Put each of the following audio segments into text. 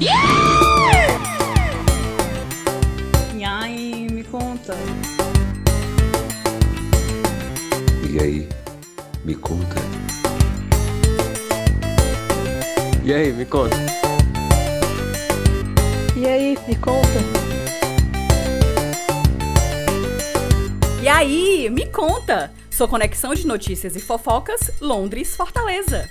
E aí, me conta. E aí, me conta. E aí, me conta. E aí, me conta. E aí, me conta. Sua conexão de notícias e fofocas, Londres, Fortaleza.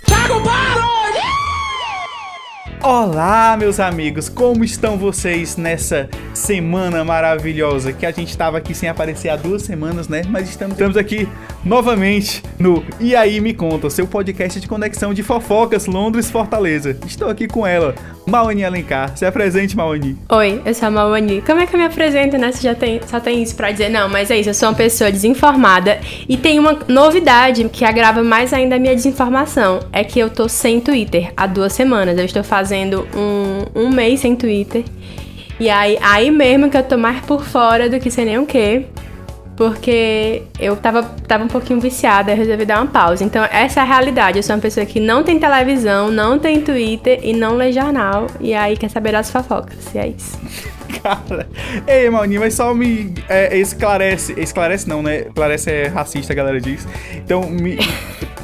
Olá, meus amigos, como estão vocês nessa semana maravilhosa? Que a gente estava aqui sem aparecer há duas semanas, né? Mas estamos, estamos aqui novamente no E aí Me Conta, seu podcast de conexão de fofocas Londres Fortaleza. Estou aqui com ela, Maoni Alencar. Se apresente, Maoni. Oi, eu sou a Maoni. Como é que eu me apresento, né? Você já tem, só tem isso pra dizer. Não, mas é isso, eu sou uma pessoa desinformada. E tem uma novidade que agrava mais ainda a minha desinformação. É que eu tô sem Twitter há duas semanas. Eu estou fazendo um, um mês sem Twitter. E aí, aí mesmo que eu tô mais por fora do que sei nem o quê. Porque eu tava, tava um pouquinho viciada, eu resolvi dar uma pausa. Então, essa é a realidade. Eu sou uma pessoa que não tem televisão, não tem Twitter e não lê jornal. E aí quer saber das fofocas. E é isso. Cara, ei, Maoni, mas só me é, esclarece. Esclarece não, né? Esclarece é racista, a galera diz. Então, me.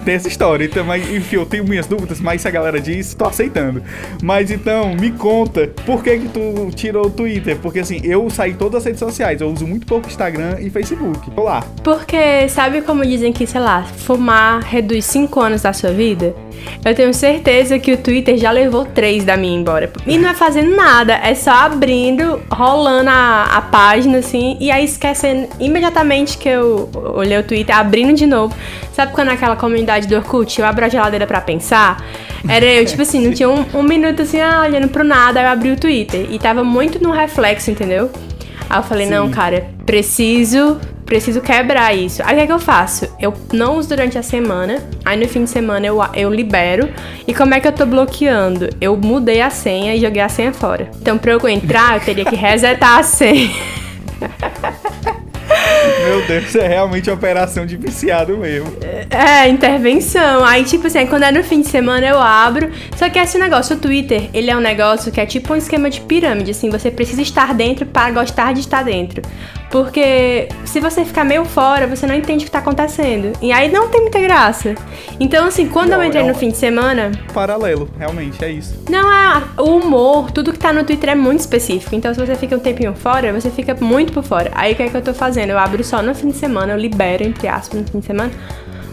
Tem essa história, então, mas, enfim, eu tenho minhas dúvidas, mas se a galera diz, tô aceitando. Mas então, me conta, por que que tu tirou o Twitter? Porque assim, eu saí todas as redes sociais, eu uso muito pouco Instagram e Facebook. Tô lá. Porque sabe como dizem que, sei lá, fumar reduz 5 anos da sua vida? Eu tenho certeza que o Twitter já levou 3 da minha embora. E não é fazendo nada, é só abrindo, rolando a, a página assim, e aí esquecendo imediatamente que eu olhei o Twitter, abrindo de novo. Sabe quando aquela comunidade do Orkut, eu abro a geladeira pra pensar? Era eu, tipo assim, não tinha um, um minuto assim, ah, olhando pro nada, aí eu abri o Twitter. E tava muito no reflexo, entendeu? Aí eu falei, Sim. não, cara, preciso, preciso quebrar isso. Aí o que é que eu faço? Eu não uso durante a semana, aí no fim de semana eu, eu libero. E como é que eu tô bloqueando? Eu mudei a senha e joguei a senha fora. Então pra eu entrar, eu teria que resetar a senha. Meu Deus, isso é realmente operação de viciado mesmo. É, intervenção. Aí, tipo assim, quando é no fim de semana eu abro. Só que esse negócio, o Twitter, ele é um negócio que é tipo um esquema de pirâmide, assim, você precisa estar dentro para gostar de estar dentro. Porque se você ficar meio fora, você não entende o que tá acontecendo. E aí não tem muita graça. Então, assim, quando Não, eu entrei é um- no fim de semana, Paralelo, realmente, é isso. não é o humor, tudo que tá no Twitter é muito específico. Então, se você fica um tempinho fora, você fica muito por fora. Aí o que é que eu tô fazendo? Eu abro só no fim de semana, eu libero, entre aspas, no fim de semana.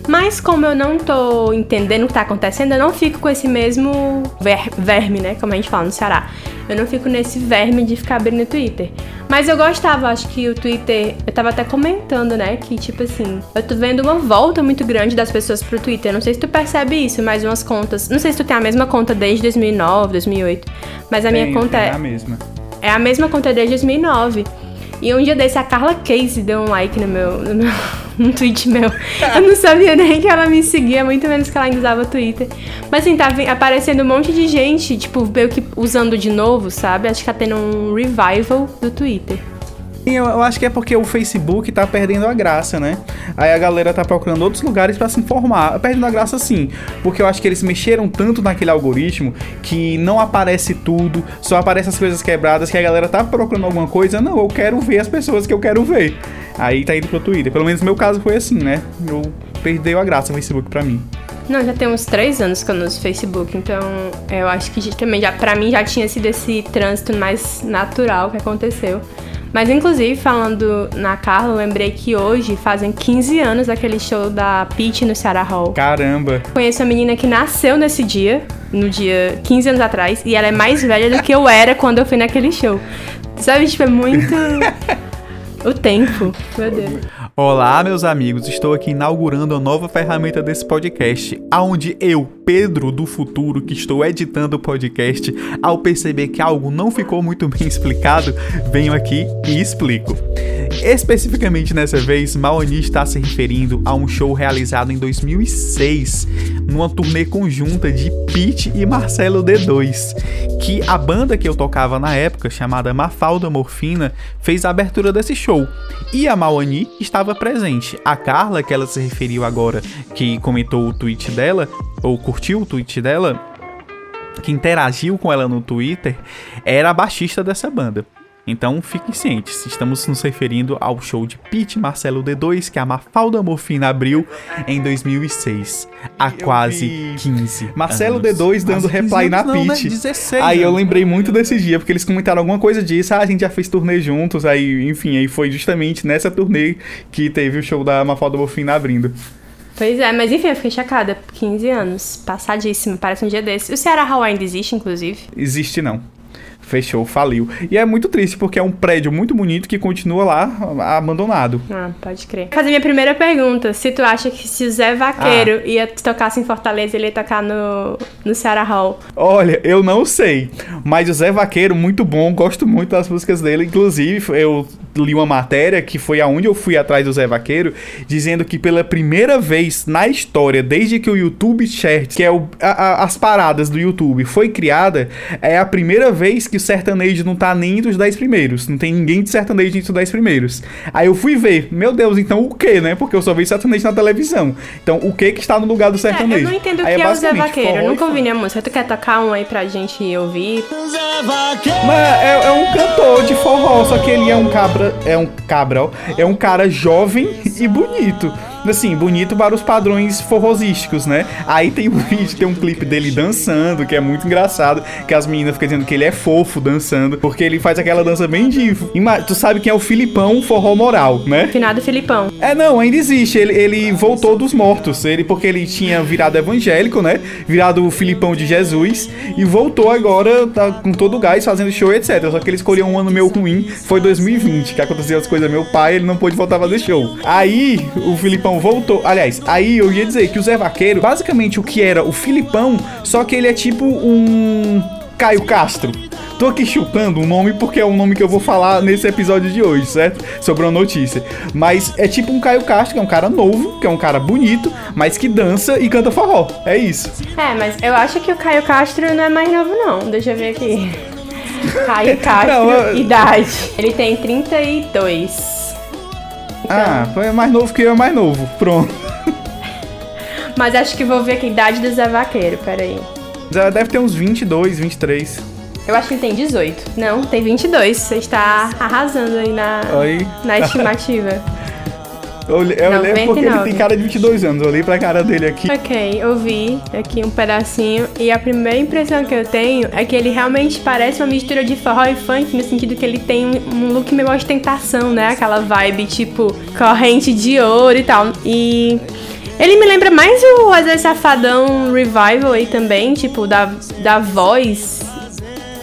Mas como eu não tô entendendo o que tá acontecendo, eu não fico com esse mesmo ver- verme, né? Como a gente fala no Ceará. Eu não fico nesse verme de ficar abrindo o Twitter. Mas eu gostava, acho que o Twitter. Eu tava até comentando, né? Que tipo assim, eu tô vendo uma volta muito grande das pessoas pro Twitter. Não sei se tu percebe isso, mas umas contas. Não sei se tu tem a mesma conta desde 2009, 2008. Mas a minha conta tem é. a mesma. É a mesma conta desde 2009. E um dia desse a Carla Case deu um like no meu, no meu no tweet meu. Eu não sabia nem que ela me seguia, muito menos que ela ainda usava Twitter. Mas assim, tá aparecendo um monte de gente, tipo, meio que usando de novo, sabe? Acho que tá tendo um revival do Twitter. Eu, eu acho que é porque o Facebook tá perdendo a graça, né? Aí a galera tá procurando outros lugares pra se informar. Perdendo a graça sim, porque eu acho que eles mexeram tanto naquele algoritmo que não aparece tudo, só aparece as coisas quebradas que a galera tá procurando alguma coisa. Não, eu quero ver as pessoas que eu quero ver. Aí tá indo pro Twitter. Pelo menos no meu caso foi assim, né? Eu perdeu a graça o Facebook pra mim. Não, já tem uns três anos que eu não uso Facebook, então eu acho que também já, pra mim já tinha sido esse trânsito mais natural que aconteceu. Mas inclusive, falando na Carla, eu lembrei que hoje fazem 15 anos daquele show da Peach no Ceará Hall. Caramba. Conheço uma menina que nasceu nesse dia, no dia 15 anos atrás, e ela é mais velha do que eu era quando eu fui naquele show. Sabe, tipo, é muito. o tempo. Meu Deus. Olá, meus amigos. Estou aqui inaugurando a nova ferramenta desse podcast, aonde eu, Pedro do futuro, que estou editando o podcast, ao perceber que algo não ficou muito bem explicado, venho aqui e explico. Especificamente nessa vez, Maoni está se referindo a um show realizado em 2006, numa turnê conjunta de Pete e Marcelo D2, que a banda que eu tocava na época, chamada Mafalda Morfina, fez a abertura desse show. E a Maoni estava presente. A Carla, que ela se referiu agora, que comentou o tweet dela, ou curtiu o tweet dela, que interagiu com ela no Twitter era a baixista dessa banda. Então fiquem cientes, estamos nos referindo ao show de Pete Marcelo D2 que a Mafalda Morfina abriu em 2006, há quase vi 15 Marcelo anos. D2 dando Quase 15 reply na não, né? Pete. 16 Aí eu lembrei muito desse dia, porque eles comentaram alguma coisa disso. Ah, a gente já fez turnê juntos. Aí, enfim, aí foi justamente nessa turnê que teve o show da Mafalda Morfina abrindo. Pois é, mas enfim, eu fiquei chocada. 15 anos, passadíssimo, parece um dia desse. O Ceará Hall ainda existe, inclusive. Existe não. Fechou, faliu. E é muito triste, porque é um prédio muito bonito que continua lá abandonado. Ah, pode crer. Vou fazer minha primeira pergunta. Se tu acha que se o Zé Vaqueiro ia tocasse em Fortaleza, ele ia tocar no, no Ceará Hall. Olha, eu não sei, mas o Zé Vaqueiro, muito bom, gosto muito das músicas dele. Inclusive, eu li uma matéria que foi aonde eu fui atrás do Zé Vaqueiro, dizendo que pela primeira vez na história, desde que o YouTube Charts, que é o- a- a- as paradas do YouTube, foi criada, é a primeira vez que sertanejo não tá nem entre os 10 primeiros. Não tem ninguém de sertanejo entre os 10 primeiros. Aí eu fui ver, meu Deus, então o que, né? Porque eu só vi sertanejo na televisão. Então o que que está no lugar do É, sertanejo? eu não entendo o Aí que é, o Zé Vaqueiro. Eu nunca ouvi nenhuma música. Tu quer tocar um aí pra gente ouvir? Mas é, é um cantor de forró, só que ele é um cabra. É um cabra, ó. É um cara jovem e bonito. Assim, bonito para os padrões forrosísticos, né? Aí tem um vídeo, tem um clipe dele dançando, que é muito engraçado. Que as meninas ficam dizendo que ele é fofo dançando, porque ele faz aquela dança bem. Ima- Tu sabe quem é o Filipão Forró Moral, né? Finado Filipão. É, não, ainda existe. Ele, ele voltou dos mortos. Ele, porque ele tinha virado evangélico, né? Virado o Filipão de Jesus. E voltou agora, tá com todo o gás, fazendo show, etc. Só que ele escolheu um ano meio ruim. Foi 2020, que aconteceu as coisas. Meu pai, ele não pôde voltar a fazer show. Aí, o Filipão voltou. Aliás, aí eu ia dizer que o Zé Vaqueiro, basicamente o que era o Filipão, só que ele é tipo um. Caio Castro. Tô aqui chupando um nome porque é um nome que eu vou falar nesse episódio de hoje, certo? Sobre uma notícia. Mas é tipo um Caio Castro, que é um cara novo, que é um cara bonito, mas que dança e canta forró. É isso. É, mas eu acho que o Caio Castro não é mais novo, não. Deixa eu ver aqui. Caio Castro, Não, eu- idade. Ele tem 32. Ah, é mais novo que eu, é mais novo. Pronto. Mas acho que vou ver aqui a idade do Zé Vaqueiro, peraí. Já deve ter uns 22, 23. Eu acho que ele tem 18. Não, tem 22. Você está arrasando aí na, Aí. na estimativa. Eu, olhei- eu olhei porque ele 99. tem cara de 22 anos. Eu olhei pra cara dele aqui. ok, eu vi aqui um pedacinho. E a primeira impressão que eu tenho é que ele realmente parece uma mistura de forró e funk, no sentido que ele tem um- look meio ostentação, né? Aquela vibe tipo corrente de ouro e tal. E. Ele me lembra mais o Wesley Safadão Revival aí também, tipo, da, da voz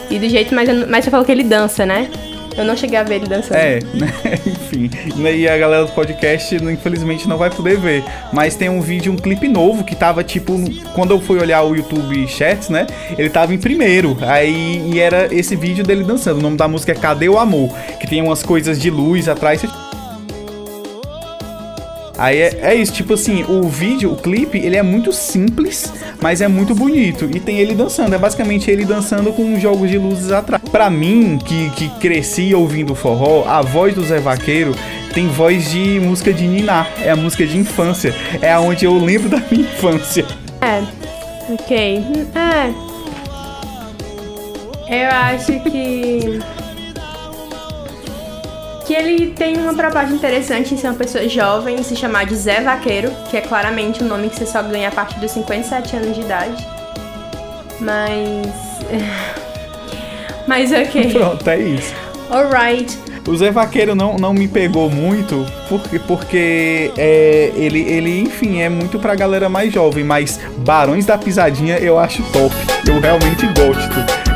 e do jeito, não- mas você falou que ele dança, né? Eu não cheguei a ver ele dançando. É, né? Enfim. E a galera do podcast, infelizmente, não vai poder ver. Mas tem um vídeo, um clipe novo que tava tipo. Quando eu fui olhar o YouTube Chats, né? Ele tava em primeiro. Aí e era esse vídeo dele dançando. O nome da música é Cadê o Amor? Que tem umas coisas de luz atrás. Aí é, é isso, tipo assim, o vídeo, o clipe, ele é muito simples, mas é muito bonito. E tem ele dançando, é basicamente ele dançando com jogos de luzes atrás. Pra mim, que, que cresci ouvindo forró, a voz do Zé Vaqueiro tem voz de música de Niná, é a música de infância. É aonde eu lembro da minha infância. É, ok. É. Eu acho que. Que ele tem uma proposta interessante em ser uma pessoa jovem e se chamar de Zé Vaqueiro, que é claramente um nome que você só ganha a partir dos 57 anos de idade. Mas. Mas ok. Pronto, é isso. Alright. O Zé Vaqueiro não, não me pegou muito, porque, porque é, ele, ele, enfim, é muito pra galera mais jovem, mas Barões da Pisadinha eu acho top. Eu realmente gosto.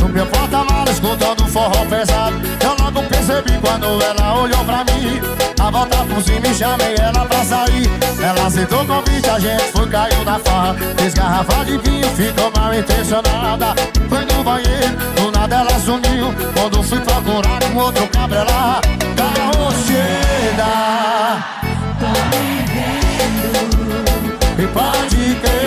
No meu porta-malas escutando forró pesado. Eu logo percebi quando ela olhou pra mim. A volta por cima e chamei ela pra sair. Ela aceitou o convite, a gente foi, caiu na farra. Fez garrafa de vinho, ficou mal intencionada. Foi no banheiro, do nada ela sumiu. Quando fui procurar com outro cabra lá Carro chega E pode crer,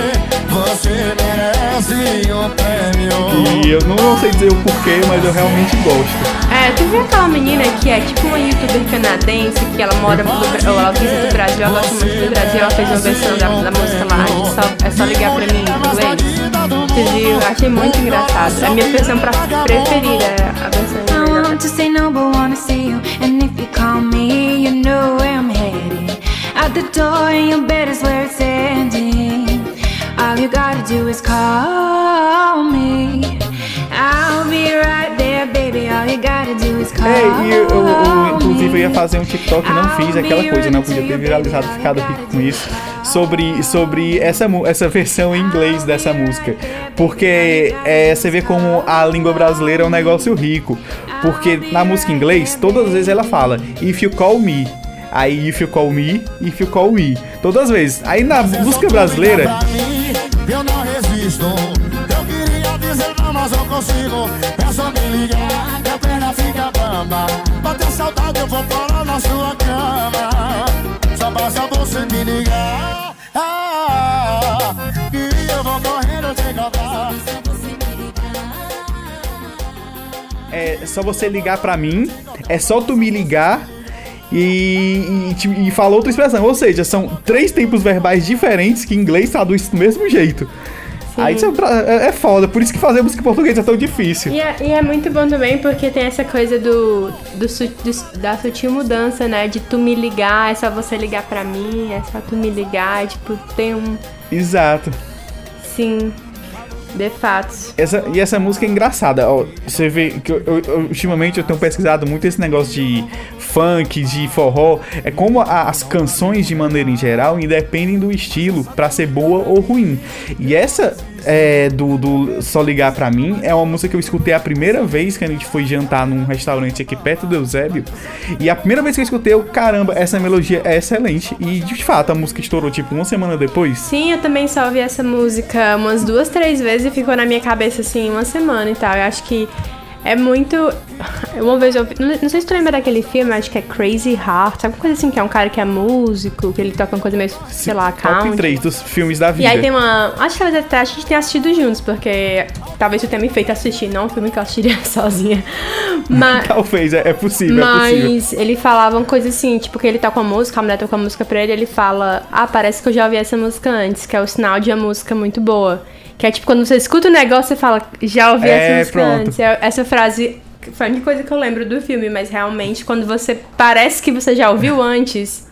você merece um prêmio. E eu não sei dizer o porquê, mas eu realmente gosto. É, tu viu aquela menina que é tipo uma youtuber canadense, que ela mora no Bra- ou ela visita Brasil, ela gosta muito do Brasil, ela fez uma versão da, da música lá, só, é só ligar pra mim em inglês. Você viu? Eu achei muito engraçado. A minha versão pra, preferida é a versão em I inglês. want to say no, but wanna see you. And if you call me, you know where I'm headed. Out the door, and your bed is where it's ending. All you gotta do is call me. I'll be right there, baby. All you gotta do is call É, e eu, eu- eu, inclusive eu ia fazer um TikTok e não fiz aquela coisa, não podia ter viralizado, ficado rico com isso. Sobre, sobre essa, essa versão em inglês dessa música. Porque é, você vê como a língua brasileira é um negócio rico. Porque na música em inglês, todas as vezes ela fala If you call me. Aí if you call me, if you call me. Todas as vezes. Aí na música brasileira. Eu não resisto. Eu queria dizer não, mas eu consigo. É só me ligar, minha perna fica bamba. Bater saudade, eu vou parar na sua cama. Só basta você me ligar. Ah, eu vou correndo te encontrar. é só você ligar pra mim, é só tu me ligar e, e, e fala outra expressão. Ou seja, são três tempos verbais diferentes que em inglês traduz do mesmo jeito. Aí isso é, é- é foda, por isso que fazer música em português é tão difícil. E é, e é muito bom também porque tem essa coisa do, do, do- da sutil mudança, né? De tu me ligar, é só você ligar pra mim, é só tu me ligar, tipo, tem um. Exato. Sim, de fato. Essa, e essa música é engraçada. Ó, você vê que eu, eu- ultimamente eu tenho pesquisado muito esse negócio de funk, de forró. É como a- as canções, de maneira em geral, independem do estilo pra ser boa ou ruim. E essa é, do, do Só Ligar Pra Mim é uma música que eu escutei a primeira vez que a gente foi jantar num restaurante aqui perto do Eusébio. E a primeira vez que eu escutei, eu, caramba, essa melodia é excelente. E de fato, a música estourou tipo uma semana depois. Sim, eu também só ouvi essa música umas duas, três vezes e ficou na minha cabeça assim uma semana e tal. Eu acho que é muito. Uma vez eu vi. Não sei se tu lembra daquele filme, acho que é Crazy Heart, sabe uma coisa assim, que é um cara que é músico, que ele toca uma coisa meio, sei lá, Top country. 3 dos filmes da E vida. aí tem uma. Acho que até a gente tem assistido juntos, porque talvez tu tenha me feito assistir, não um filme que eu assistiria sozinha. Mas. Talvez, é, é possível, é possível. Mas ele falava uma coisa assim, tipo, que ele toca uma música, a mulher toca uma música pra ele, ele fala, ah, parece que eu já ouvi essa música antes, que é o sinal de uma música muito boa. Que é tipo, quando você escuta o negócio, você fala, já ouvi É, essa música antes. É- Essa frase foi a única coisa que eu lembro do filme, mas realmente, quando você parece que você já ouviu antes,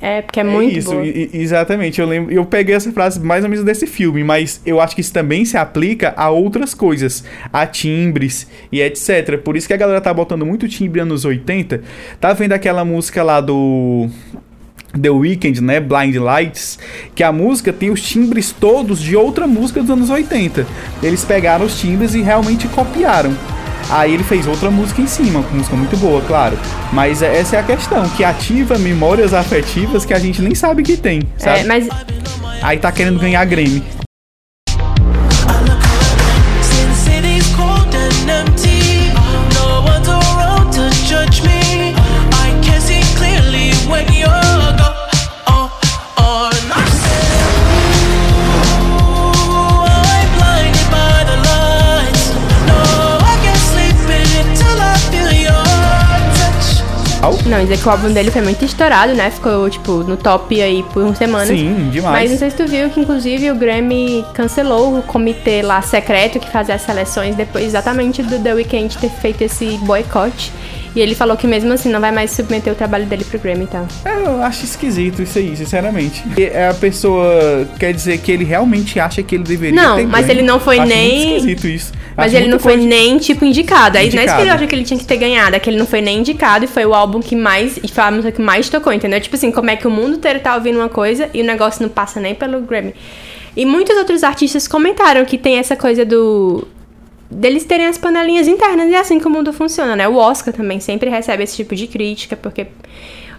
é porque é muito isso, exatamente. Eu lembro, eu peguei essa frase mais ou menos desse filme, mas eu acho que isso também se aplica a outras coisas, a timbres e etc. Por isso que a galera tá botando muito timbre anos 80. Tá vendo aquela música lá do The Weeknd, né, Blind Lights, que a música tem os timbres todos de outra música dos anos 80. Eles pegaram os timbres e realmente copiaram. Aí ele fez outra música em cima, com música muito boa, claro. Mas é- essa é a questão, que ativa memórias afetivas que a gente nem sabe que tem, sabe? É, mas Aí tá querendo ganhar Grammy. Não, dizer que o álbum dele foi muito estourado, né? Ficou, tipo, no top aí por uma semana. Sim, demais. Mas não sei se tu viu que, inclusive, o Grammy cancelou o comitê lá secreto que fazia as seleções depois exatamente do The Weeknd ter feito esse boicote. E ele falou que mesmo assim não vai mais submeter o trabalho dele pro Grammy e tal. É, eu acho esquisito isso aí, sinceramente. E é a pessoa quer dizer que ele realmente acha que ele deveria Não, ter mas Grammy. ele não foi Acho nem- Muito esquisito isso. Mas Acho ele não foi coisa- nem, tipo, indicado. Aí não é isso que ele acha que ele tinha que ter ganhado, é que ele não foi nem indicado e foi o álbum que mais. E foi a música que mais tocou, entendeu? Tipo assim, como é que o mundo inteiro tá ouvindo uma coisa e o negócio não passa nem pelo Grammy. E muitos outros artistas comentaram que tem essa coisa do. Deles terem as panelinhas internas e é assim que o mundo funciona, né? O Oscar também sempre recebe esse tipo de crítica, porque.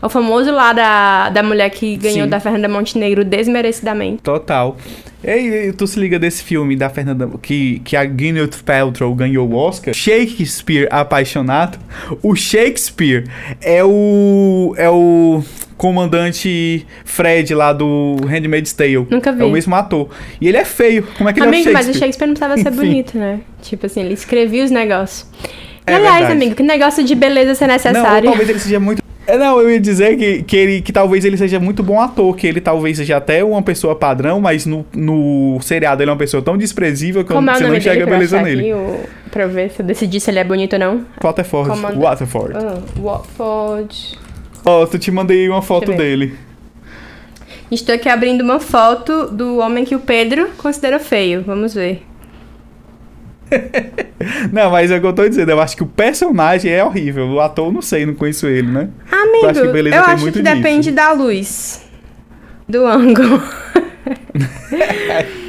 O famoso lá da, da mulher que ganhou Sim. da Fernanda Montenegro desmerecidamente. Total. E aí, tu se liga desse filme da Fernanda que, que a Gwyneth Paltrow ganhou o Oscar? Shakespeare apaixonado. O Shakespeare é o é o comandante Fred lá do Handmaid's Tale. Nunca vi. É o mesmo ator. E ele é feio. Como é que ele é o Amigo, mas o Shakespeare? Shakespeare não precisava ser bonito, né? Tipo assim, ele escrevia os negócios. É Aliás, verdade. amigo, que negócio de beleza ser Não, necessário. talvez ele seja muito. É, não, eu ia dizer que, que, ele, que talvez ele seja muito bom ator, que ele talvez seja até uma pessoa padrão, mas no, no seriado ele é uma pessoa tão desprezível que Como é você não enxerga dele eu beleza nele. aqui, o... pra ver se eu decidir se ele é bonito ou não? Waterford. Comanda- Waterford. Ah, Watford. Ó, tu te mandei uma foto dele. Estou aqui abrindo uma foto do homem que o Pedro considera feio. Vamos ver. Não, mas é o que eu tô dizendo. Eu acho que o personagem é horrível. O ator, eu não sei, não conheço ele, né? Amigo, Eu acho que beleza eu acho que disso. depende da luz. Do ângulo.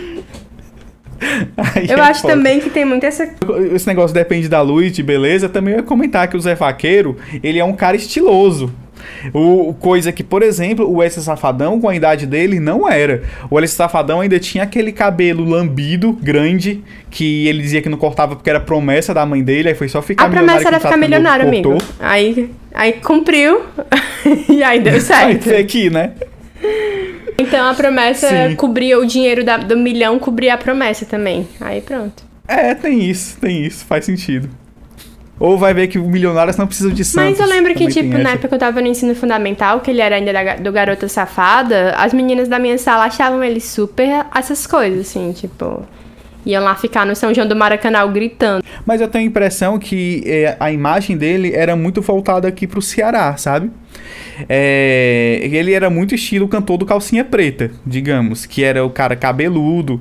Eu é acho foda. também que tem muito essa. Esse negócio depende da luz, de beleza. Também eu ia comentar que o Zé Vaqueiro, ele é um cara estiloso. O, coisa que, por exemplo, o Wesley Safadão, com a idade dele, não era. O Wesley Safadão ainda tinha aquele cabelo lambido, grande, que ele dizia que não cortava porque era promessa da mãe dele, aí foi só ficar A promessa era que o ficar milionário, amigo. Aí, aí cumpriu. e aí deu Aí certo. foi aqui, né? Então a promessa Sim. cobria o dinheiro da- do milhão, cobria a promessa também. Aí pronto. É, tem isso, tem isso, faz sentido. Ou vai ver que milionários não precisam de santos. Mas eu lembro que, tipo, na época que eu tava no ensino fundamental, que ele era ainda da do Garota Safada, as meninas da minha sala achavam ele super essas coisas, assim, tipo. Iam lá ficar no São João do Maracanã gritando. Mas eu tenho a impressão que é, a imagem dele era muito voltada aqui pro Ceará, sabe? É, ele era muito estilo cantor do calcinha preta, digamos, que era o cara cabeludo,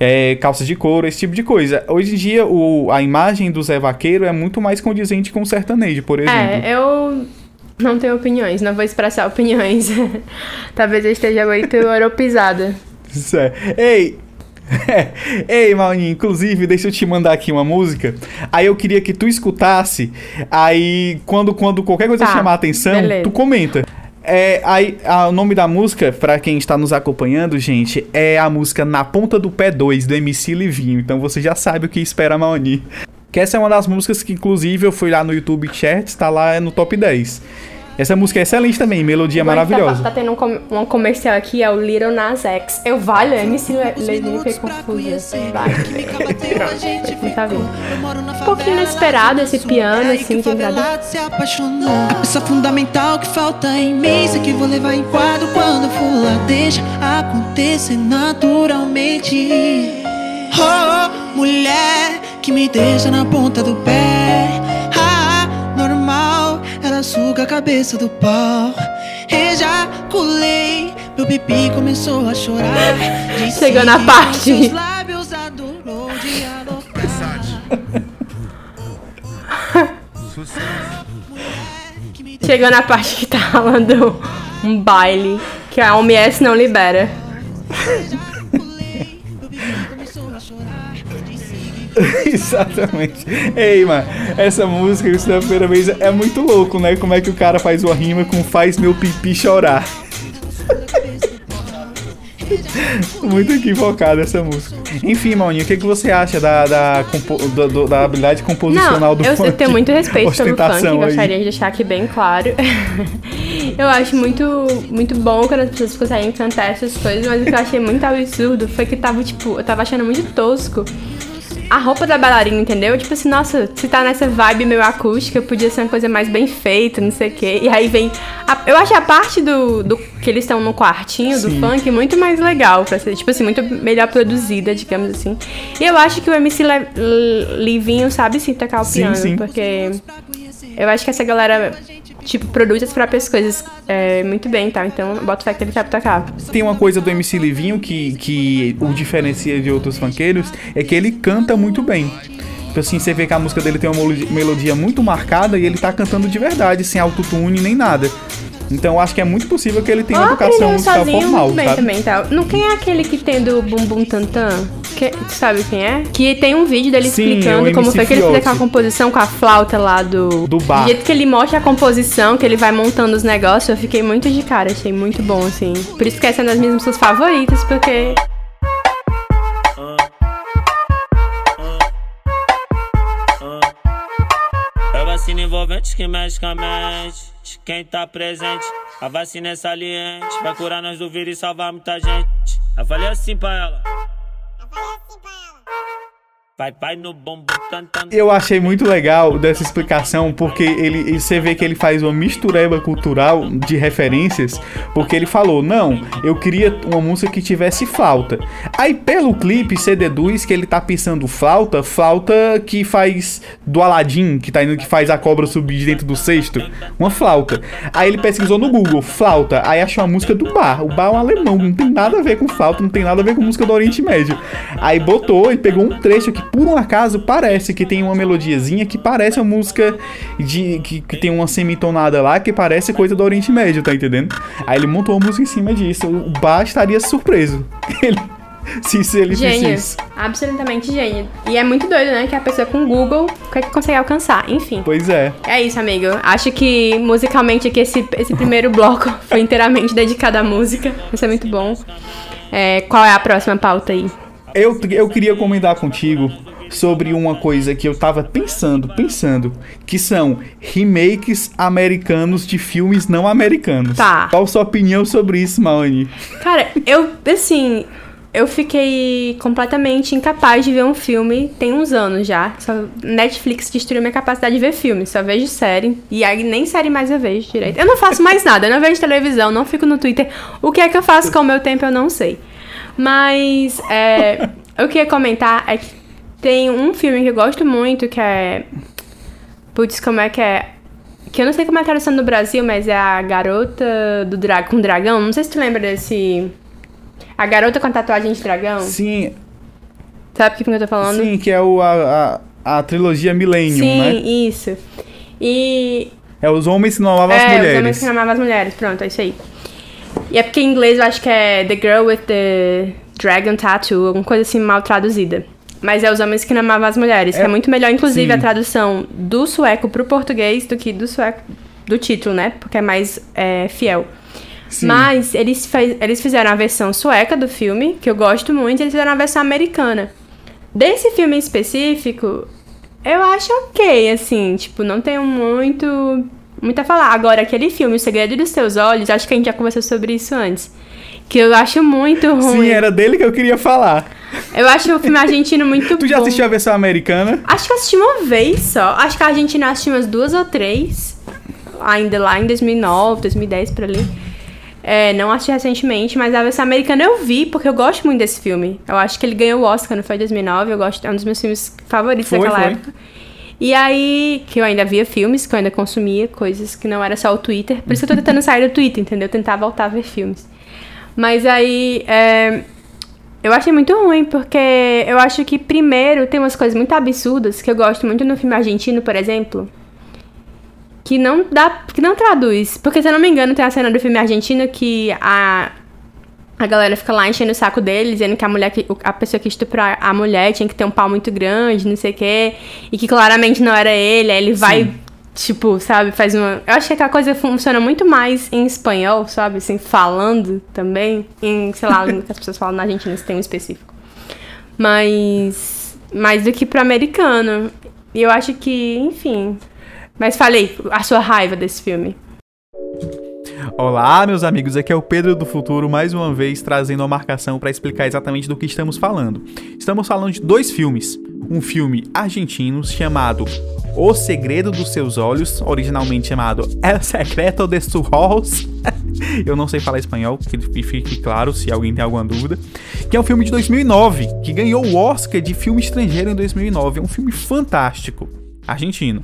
é, calças de couro, esse tipo de coisa. Hoje em dia, o, a imagem do Zé Vaqueiro é muito mais condizente com o sertanejo, por exemplo. É, eu não tenho opiniões, não vou expressar opiniões. Talvez eu esteja muito é. Ei! Ei, Mauninho, inclusive, deixa eu te mandar aqui uma música. Aí eu queria que tu escutasse. Aí, quando, quando qualquer coisa Tá, chamar a atenção, beleza. tu comenta. É, aí, a- o nome da música, pra quem está nos acompanhando, gente, é a música Na Ponta do Pé 2, do MC Livinho. Então você já sabe o que espera a Maoni. Que essa é uma das músicas que, inclusive, eu fui lá no YouTube Charts, tá lá no top 10. Essa música é excelente também, melodia Agora que maravilhosa. Tá, tá tendo um, com- um comercial aqui, é o Little Nas X. Eu valho, MC Levinho foi confusa. Vai. Não tá vindo. Um pouquinho inesperado esse piano, assim, de entrada. se apaixonou. A peça fundamental que falta em mim. Que vou levar em quadro quando for lá. Deixa acontecer naturalmente. Oh, mulher que me deixa na ponta do pé. Ela suga a cabeça do pau. Ejaculei, meu pipi começou a chorar. Disse Chegou na parte. seus lábios adorou dialogar. Chegou na parte que tá rolando um baile que a OMS não libera. Exatamente. Ei, mano, essa música, isso da primeira vez, é muito louco, né? Como é que o cara faz uma rima com faz meu pipi chorar. muito equivocada essa música. Enfim, Mauninho, o que, que você acha da, da, do- da habilidade composicional Não, do eu, funk? eu tenho muito respeito pelo funk, aí. gostaria de deixar aqui bem claro. eu acho muito, muito bom quando as pessoas conseguem cantar essas coisas, mas o que eu achei muito absurdo foi que tava, tipo, eu tava achando muito tosco. A roupa da bailarina, entendeu? Tipo assim, nossa, se tá nessa vibe meio acústica, podia ser uma coisa mais bem feita, não sei o quê. E aí vem. a- eu acho a parte do, do que eles estão no quartinho do Sim. funk muito mais legal pra ser, tipo assim, muito melhor produzida, digamos assim. E eu acho que o MC Le- Livinho sabe sim tocar o Sim, piano, sim. porque eu acho que essa galera, tipo, produz as próprias coisas é, muito bem, tá? Então, eu boto fé que ele sabe tocar. Tem uma coisa do MC Livinho que, que o diferencia de outros funkeiros, é que ele canta muito bem. Tipo assim, você vê que a música dele tem uma melo- melodia muito marcada e ele tá cantando de verdade, sem autotune nem nada. Então eu acho que é muito possível que ele tenha uma educação musical sozinho formal, bem sabe? também, tá? Não, quem é aquele que tem do Bum Bum Tantan? Que, tu sabe quem é? Que tem um vídeo dele Sim, explicando o como foi que ele fez aquela composição com a flauta lá do... Do bar. Do jeito que ele mostra a composição, que ele vai montando os negócios, eu fiquei muito de cara, achei muito bom, assim. Por isso que essa é uma das minhas músicas favoritas, porque... Eu vacino em envolventes que mexe com a mente. Quem tá presente, a vacina é saliente. Vai curar nós do vírus e salvar muita gente. Eu falei assim pra ela. Vai no bumbum, tan, tan. Eu achei muito legal dessa explicação, porque ele, você vê que ele faz uma mistureba cultural de referências, porque ele falou, não, eu queria uma música que tivesse flauta. Aí pelo clipe você deduz que ele tá pensando flauta, flauta que faz do Aladdin, que tá indo que faz a cobra subir de dentro do cesto, uma flauta. Aí ele pesquisou no Google, flauta, aí achou a música do bar. O bar é um alemão, não tem nada a ver com flauta, não tem nada a ver com música do Oriente Médio. Aí botou e pegou um trecho que por um acaso parece que tem uma melodiazinha que parece uma música de que, que tem uma semitonada lá que parece coisa do Oriente Médio, tá entendendo? Aí ele montou a música em cima disso. O bar estaria surpreso. Ele se, se ele Gênio. isso. Absolutamente gênio. E é muito doido, né? Que a pessoa com Google o que é que consegue alcançar. Enfim. Pois é. É isso, amigo. Acho que musicalmente aqui esse, esse primeiro bloco foi inteiramente dedicado à música. Isso é muito bom. É, qual é a próxima pauta aí? Eu, eu queria comentar contigo sobre uma coisa que eu tava pensando, pensando, que são remakes americanos de filmes não americanos. Tá. Qual sua opinião sobre isso, Maoni? Cara, eu, assim, eu fiquei completamente incapaz de ver um filme tem uns anos já. Só Netflix destruiu minha capacidade de ver filme. Só vejo série. E aí nem série mais eu vejo direito. Eu não faço mais nada. Eu não vejo televisão, não fico no Twitter. O que é que eu faço com o meu tempo eu não sei. Mas é, o que eu ia comentar é que tem um filme que eu gosto muito que é. Putz, como é que é? Que eu não sei como é a tradução no Brasil, mas é a garota do dra com dragão. Não sei se tu lembra desse. A garota com tatuagem de dragão. Sim, Sabe o que eu tô falando? sim, que é o, a, a, a trilogia Millennium, Sim, né? isso. E. É os homens que não amavam as é, os homens mulheres. que amavam as mulheres. Pronto, é isso aí. E é porque em inglês eu acho que é The Girl with the Dragon Tattoo, alguma coisa assim mal traduzida. Mas é os homens que não amavam as mulheres, que É, é muito melhor, inclusive, sim. a tradução do sueco pro português do que do sueco do título, né? Porque é mais é, fiel. Sim. Mas eles, fez- eles fizeram a versão sueca do filme, que eu gosto muito, e eles fizeram a versão americana. Desse filme em específico, eu acho ok, assim, tipo, não tenho muito, muito a falar. Agora, aquele filme, O Segredo dos Teus Olhos, acho que a gente já conversou sobre isso antes. Que eu acho muito ruim. Sim, era dele que eu queria falar. Eu acho o filme argentino muito Tu já bom. assistiu a versão americana? Acho que eu assisti uma vez só. Acho que a Argentina eu assisti umas duas ou três. Ainda lá em 2009, 2010, por ali. É, não assisti recentemente, mas a versão americana eu vi, porque eu gosto muito desse filme. Eu acho que ele ganhou o Oscar, não foi em 2009? Eu gosto, é um dos meus filmes favoritos Foi, daquela foi. época. E aí, que eu ainda via filmes, que eu ainda consumia coisas que não era só o Twitter. Por isso que eu tô tentando sair do Twitter, entendeu? Tentar voltar a ver filmes. Mas aí, é, eu achei muito ruim, porque eu acho que, primeiro, tem umas coisas muito absurdas que eu gosto muito no filme argentino, por exemplo. Que não dá. que não traduz. Porque, se eu não me engano, tem a cena do filme argentino que a. A galera fica lá enchendo o saco deles, dizendo que a mulher que, a pessoa que estuprou a mulher tinha que ter um pau muito grande, não sei o quê. E que claramente não era ele. Aí ele vai, tipo, sabe, faz uma. Eu acho que aquela coisa funciona muito mais em espanhol, sabe? Assim, falando também. Em, sei lá, a língua que as pessoas falam na Argentina, se tem um específico. Mas. Mais do que pro americano. E eu acho que, enfim. Mas falei, a sua raiva desse filme. Olá, meus amigos, aqui é o Pedro do Futuro, mais uma vez trazendo uma marcação para explicar exatamente do que estamos falando. Estamos falando de dois filmes. Um filme argentino chamado O Segredo dos Seus Olhos, originalmente chamado El Secreto de Sus Ojos. Eu não sei falar espanhol, que fique claro se alguém tem alguma dúvida. Que é um filme de 2009, que ganhou o Oscar de filme estrangeiro em 2009. É um filme fantástico argentino.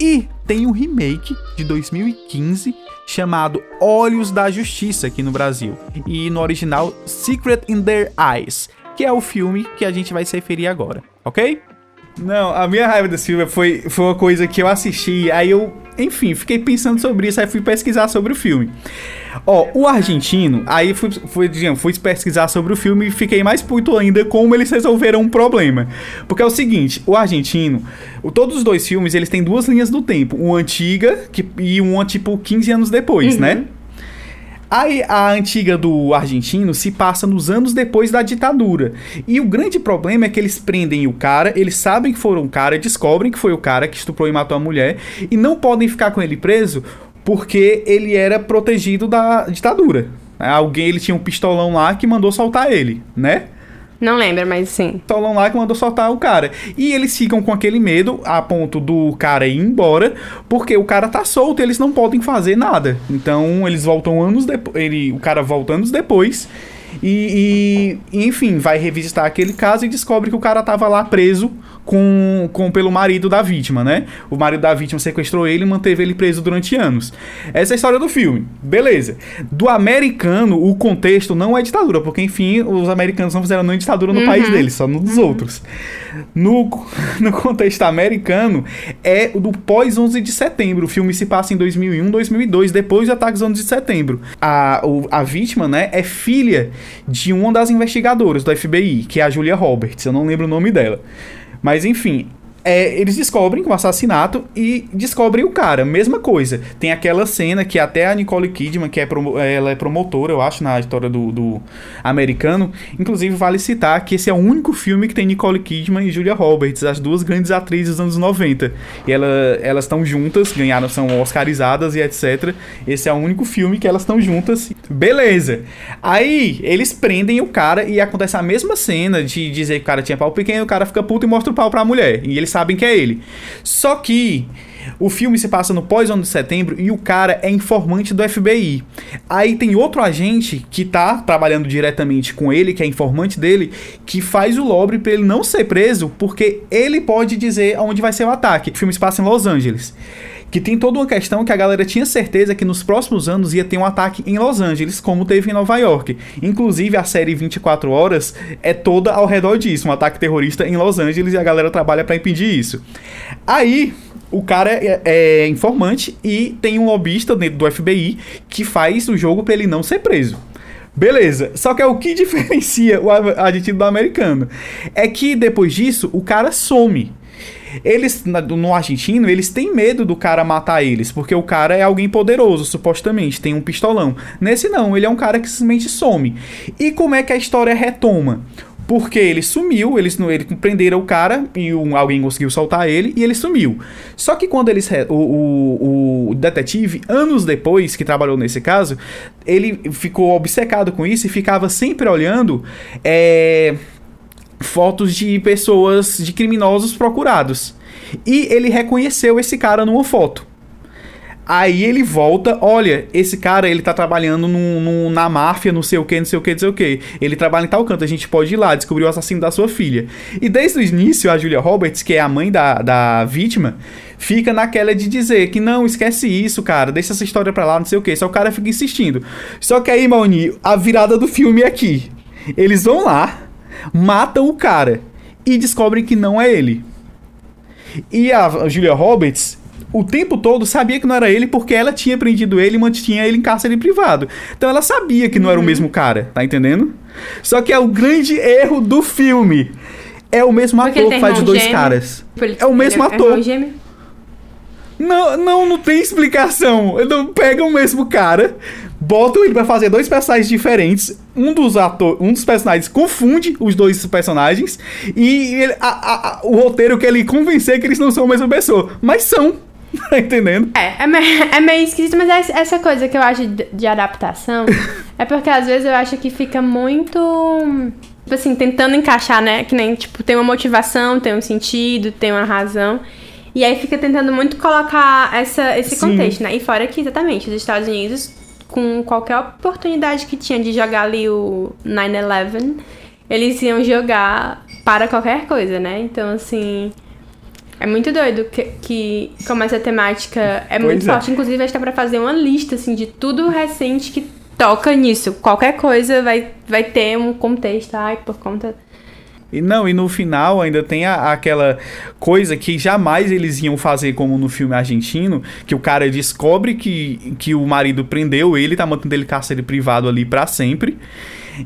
E tem um remake de 2015 chamado Olhos da Justiça aqui no Brasil. E no original Secret in Their Eyes, que é o filme que a gente vai se referir agora, ok? Não, a minha raiva desse filme foi, foi uma coisa que eu assisti, aí eu, enfim, fiquei pensando sobre isso, aí fui pesquisar sobre o filme. Ó, o argentino, aí fui, fui, digamos, fui pesquisar sobre o filme e fiquei mais puto ainda como eles resolveram um problema. Porque é o seguinte, o argentino, o- todos os dois filmes, eles têm duas linhas do tempo, uma antiga que, e uma tipo 15 anos depois, né? Aí a antiga do argentino se passa nos anos depois da ditadura. E o grande problema é que eles prendem o cara, eles sabem que foram o cara, descobrem que foi o cara que estuprou e matou a mulher, e não podem ficar com ele preso porque ele era protegido da ditadura. Alguém, ele tinha um pistolão lá que mandou soltar ele, né? Não lembro, mas sim. Pistolão lá que mandou soltar o cara. E eles ficam com aquele medo a ponto do cara ir embora, porque o cara tá solto e eles não podem fazer nada. Então eles voltam anos depois. Ele, o cara volta anos depois. E, e, enfim, vai revisitar aquele caso e descobre que o cara tava lá preso com, com pelo marido da vítima, né? O marido da vítima sequestrou ele e manteve ele preso durante anos. Essa é a história do filme. Beleza. Do americano, o contexto não é ditadura, porque enfim, os americanos não fizeram nem ditadura no Uhum. país deles, só no dos outros. No, no contexto americano, é o do pós 11 de setembro. O filme se passa em 2001, 2002, depois do ataque 11 de setembro. A, o- a vítima, né, é filha de uma das investigadoras do FBI, que é a Julia Roberts. Eu não lembro o nome dela. Mas enfim, é, eles descobrem um assassinato e descobrem o cara. Mesma coisa. Tem aquela cena que até a Nicole Kidman, que é promo- ela é promotora, eu acho, na história do, do americano. Inclusive, vale citar que esse é o único filme que tem Nicole Kidman e Julia Roberts, as duas grandes atrizes dos anos 90. E ela, elas estão juntas, ganharam, são oscarizadas e etc. Esse é o único filme que elas estão juntas. Beleza. Aí, eles prendem o cara e acontece a mesma cena de dizer que o cara tinha pau pequeno, o cara fica puto e mostra o pau pra mulher. E eles sabem que é ele. Só que o filme se passa no pós-11 de setembro e o cara é informante do FBI. Aí tem outro agente que tá trabalhando diretamente com ele, que é informante dele, que faz o lobby pra ele não ser preso, porque ele pode dizer aonde vai ser o ataque. O filme se passa em Los Angeles. Que tem toda uma questão que a galera tinha certeza que nos próximos anos ia ter um ataque em Los Angeles, como teve em Nova York. Inclusive, a série 24 Horas é toda ao redor disso, um ataque terrorista em Los Angeles e a galera trabalha pra impedir isso. Aí, o cara é, é informante e tem um lobista dentro do FBI que faz o jogo pra ele não ser preso. Beleza, só que é o que diferencia o a- argentino do americano. É que depois disso, o cara some. Eles, no argentino, eles têm medo do cara matar eles, porque o cara é alguém poderoso, supostamente, tem um pistolão. Nesse não, ele é um cara que simplesmente some. E como é que a história retoma? Porque ele sumiu, eles ele prenderam o cara e um- alguém conseguiu soltar ele e ele sumiu. Só que quando eles o, o, o detetive, anos depois que trabalhou nesse caso, ele ficou obcecado com isso e ficava sempre olhando é, fotos de pessoas, de criminosos procurados. E ele reconheceu esse cara numa foto. Aí ele volta, olha, esse cara, ele tá trabalhando na máfia, não sei o que, não sei o que, não sei o que. Ele trabalha em tal canto, a gente pode ir lá, descobrir o assassino da sua filha. E desde o início, a Julia Roberts, que é a mãe da, da vítima, fica naquela de dizer que não, esquece isso, cara, deixa essa história pra lá, não sei o que. Só o cara fica insistindo. Só que aí, Mauni, a virada do filme é aqui. Eles vão lá, matam o cara e descobrem que não é ele. E a Julia Roberts, o tempo todo, sabia que não era ele porque ela tinha prendido ele e mantinha ele em cárcere privado. Então ela sabia que não era o mesmo cara, tá entendendo? Só que é o grande erro do filme. É o mesmo Porque ator que faz os dois gêmeo. caras. É o mesmo ele ator. Não, não, não tem explicação. Não pega o mesmo cara, botam ele pra fazer dois personagens diferentes. Um dos atores, um dos personagens confunde os dois personagens e ele- a- a- o roteiro quer ele convencer que eles não são a mesma pessoa, mas são. Tá entendendo? É, é, me- é meio esquisito, mas essa- essa coisa que eu acho de, de adaptação é porque às vezes eu acho que fica muito. Tipo assim, tentando encaixar, né? Que nem, tipo, tem uma motivação, tem um sentido, tem uma razão. E aí fica tentando muito colocar essa, esse Sim. contexto, né? E fora que, exatamente, os Estados Unidos, com qualquer oportunidade que tinha de jogar ali o 9-11, eles iam jogar para qualquer coisa, né? Então, assim. É muito doido que, que como essa temática é muito Pois é. forte. Inclusive, acho que é pra fazer uma lista, assim, de tudo recente que toca nisso. Qualquer coisa vai, vai ter um contexto. Ai, por conta... E não, e no final ainda tem a- aquela coisa que jamais eles iam fazer como no filme argentino, que o cara descobre que, que o marido prendeu ele, tá mantendo ele cárcere privado ali pra sempre.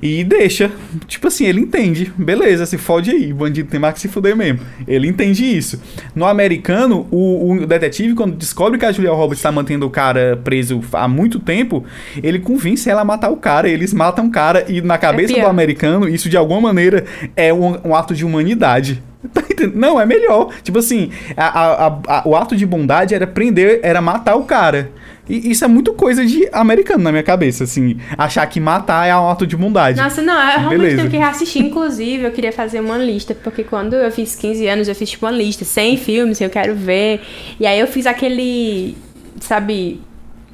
E deixa. Tipo assim, ele entende. Beleza, se fode aí. O bandido tem mais que se fuder mesmo. Ele entende isso. No americano, o, o detetive, quando descobre que a Julia Roberts tá mantendo o cara preso há muito tempo, ele convence ela a matar o cara. Eles matam o cara e na cabeça do pior. americano, isso de alguma maneira é um, um ato de humanidade. Tá? Não, é melhor. Tipo assim, a- a- a- o ato de bondade era prender, era matar o cara. E isso é muito coisa de americano na minha cabeça, assim. Achar que matar é um ato de bondade. Nossa, não, eu realmente Beleza. tenho que reassistir. Inclusive, eu queria fazer uma lista, porque quando eu fiz 15 anos, eu fiz tipo uma lista, 100 filmes que eu quero ver. E aí eu fiz aquele, sabe,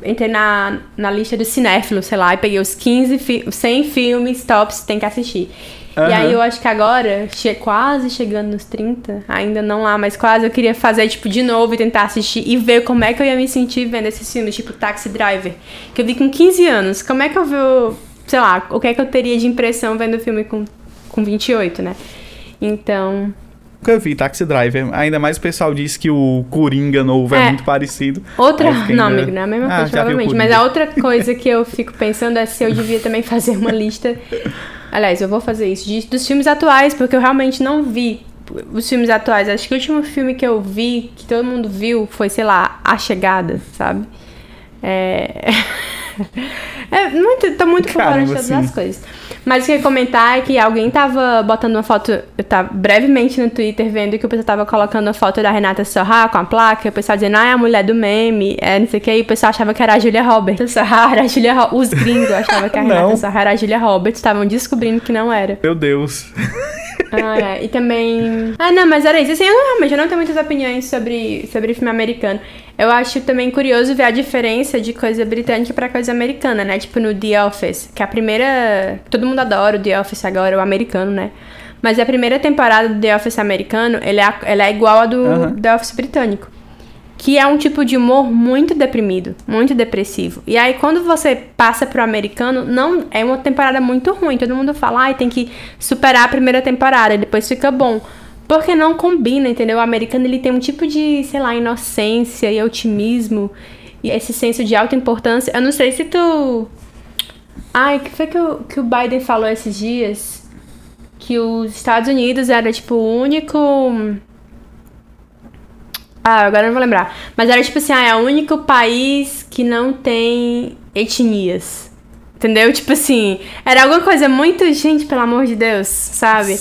entrei na, na lista do cinéfilo, sei lá, e peguei os 15, fi 100 filmes tops que tem que assistir. E Aham. aí eu acho que agora, che quase chegando nos 30, ainda não lá, mas quase eu queria fazer, tipo, de novo e tentar assistir e ver como é que eu ia me sentir vendo esses filmes, tipo Taxi Driver, que eu vi com 15 anos. Como é que eu vou, sei lá, o que é que eu teria de impressão vendo o filme com, com 28, né? Então, Nunca vi Taxi Driver. Ainda mais o pessoal diz que o Coringa novo é, É. muito parecido. outra. Não, ainda- amigo, não é a mesma Ah, coisa, provavelmente. Mas a outra coisa que eu fico pensando é se eu devia também fazer uma lista. Aliás, eu vou fazer isso, de- dos filmes atuais, porque eu realmente não vi os filmes atuais. Acho que o último filme que eu vi, que todo mundo viu, foi, sei lá, A Chegada, sabe? É. É muito, tô muito por fora de Caramba, todas sim. as coisas. Mas o que eu ia comentar é que alguém tava botando uma foto, eu tava brevemente no Twitter vendo que o pessoal tava colocando a foto da Renata Sorra com a placa, e o pessoal dizendo, ah, é a mulher do meme, é não sei o que, e o pessoal achava que era a Julia Roberts. Sorra era a Julia Ro- Os gringos achavam que a Renata. Sorra era a Julia Roberts, estavam descobrindo que não era. Meu Deus. Ah, é. E também. Ah, não, mas era isso. Assim, eu não, realmente eu não tenho muitas opiniões sobre, sobre filme americano. Eu acho também curioso ver a diferença de coisa britânica pra coisa americana, né? Tipo no The Office, que a primeira. Todo mundo adora o The Office agora, o americano, né? Mas a primeira temporada do The Office americano, ele é, ela é igual a do Aham. The Office britânico. Que é um tipo de humor muito deprimido, muito depressivo. E aí, quando você passa pro americano, não é uma temporada muito ruim. Todo mundo fala, ai, tem que superar a primeira temporada, depois fica bom. Porque não combina, entendeu? O americano ele tem um tipo de, sei lá, inocência e otimismo. E esse senso de alta importância. Eu não sei se tu. Ai, que foi que o, que o Biden falou esses dias? Que os Estados Unidos era, tipo, o único. Ah, agora eu não vou lembrar. Mas era tipo assim, ah, é o único país que não tem etnias. Entendeu? Tipo assim, era alguma coisa muito, gente, pelo amor de Deus, sabe?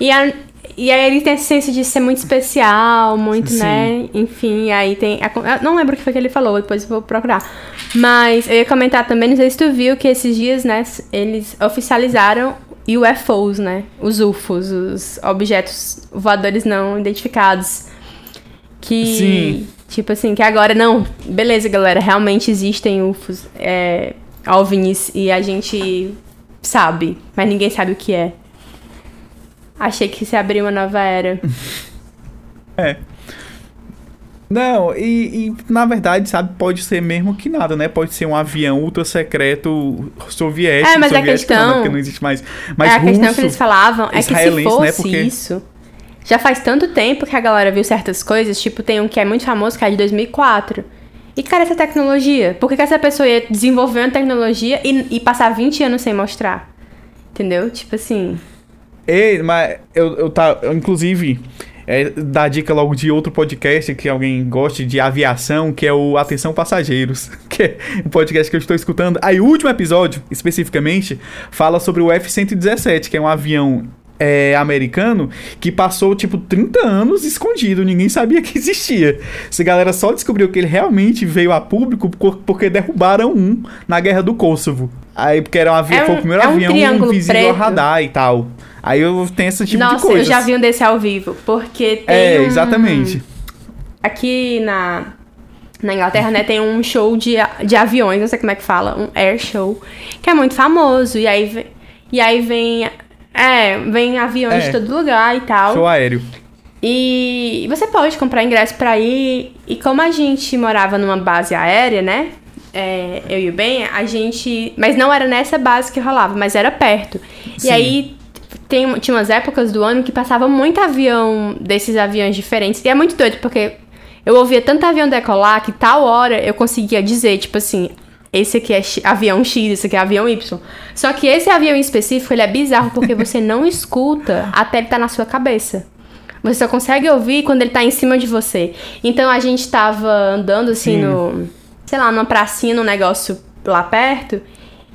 E, a- e aí ele tem esse senso de ser muito especial, muito, Sim. né? Enfim, aí tem. a- não lembro o que foi que ele falou, depois eu vou procurar. Mas eu ia comentar também, não sei se tu viu que esses dias, né, eles oficializaram UFOs, né? Os UFOs, os objetos voadores não identificados. Que. Sim. Tipo assim, que agora não. Beleza, galera, realmente existem UFOs, é, OVNIs, e a gente sabe, mas ninguém sabe o que é. Achei que se abriu uma nova era. É. Não, e, e, na verdade, sabe, pode ser mesmo que nada, né? Pode ser um avião ultra secreto soviético. É, mas a soviético não, né? questão- Porque não existe mais. Mas é, a questão russo, que eles falavam é que se israelense, fosse né? Porque- isso. Já faz tanto tempo que a galera viu certas coisas, tipo, tem um que é muito famoso, que é de 2004. E cara, essa tecnologia? Por que, que essa pessoa ia desenvolver uma tecnologia e, e passar 20 anos sem mostrar? Entendeu? Tipo assim. Ei, mas eu, eu tá. eu, inclusive, é, dica logo de outro podcast que alguém goste de aviação, que é o Atenção Passageiros, que é um podcast que eu estou escutando. Aí o último episódio, especificamente, fala sobre o F-117, que é um avião é, americano que passou, tipo, 30 anos escondido, ninguém sabia que existia. Essa galera só descobriu que ele realmente veio a público por- porque derrubaram um na guerra do Kosovo. Aí, porque era um avião, É um- foi o primeiro é um avião invisível preto. a radar e tal. Aí eu tenho esse tipo de Nossa, coisa. eu já vi um desse ao vivo. Porque tem. É, um- exatamente. Aqui na, na Inglaterra, né, tem um show de, de aviões, não sei como é que fala, um air show, que é muito famoso. E aí vem. E aí vem. É, vem aviões É. de todo lugar e tal. Show aéreo. E você pode comprar ingresso pra ir. E como a gente morava numa base aérea, né? é, eu e o Ben, a gente. Mas não era nessa base que rolava, mas era perto. Sim. E aí tem, tinha umas épocas do ano que passava muito avião desses aviões diferentes. E é muito doido, porque eu ouvia tanto avião decolar que tal hora eu conseguia dizer, tipo assim. Esse aqui é avião X, esse aqui é avião Y. Só que esse avião em específico, ele é bizarro porque você não escuta até ele tá na sua cabeça. Você só consegue ouvir quando ele tá em cima de você. Então a gente tava andando assim Sim. no. Sei lá, numa pracinha, num negócio lá perto.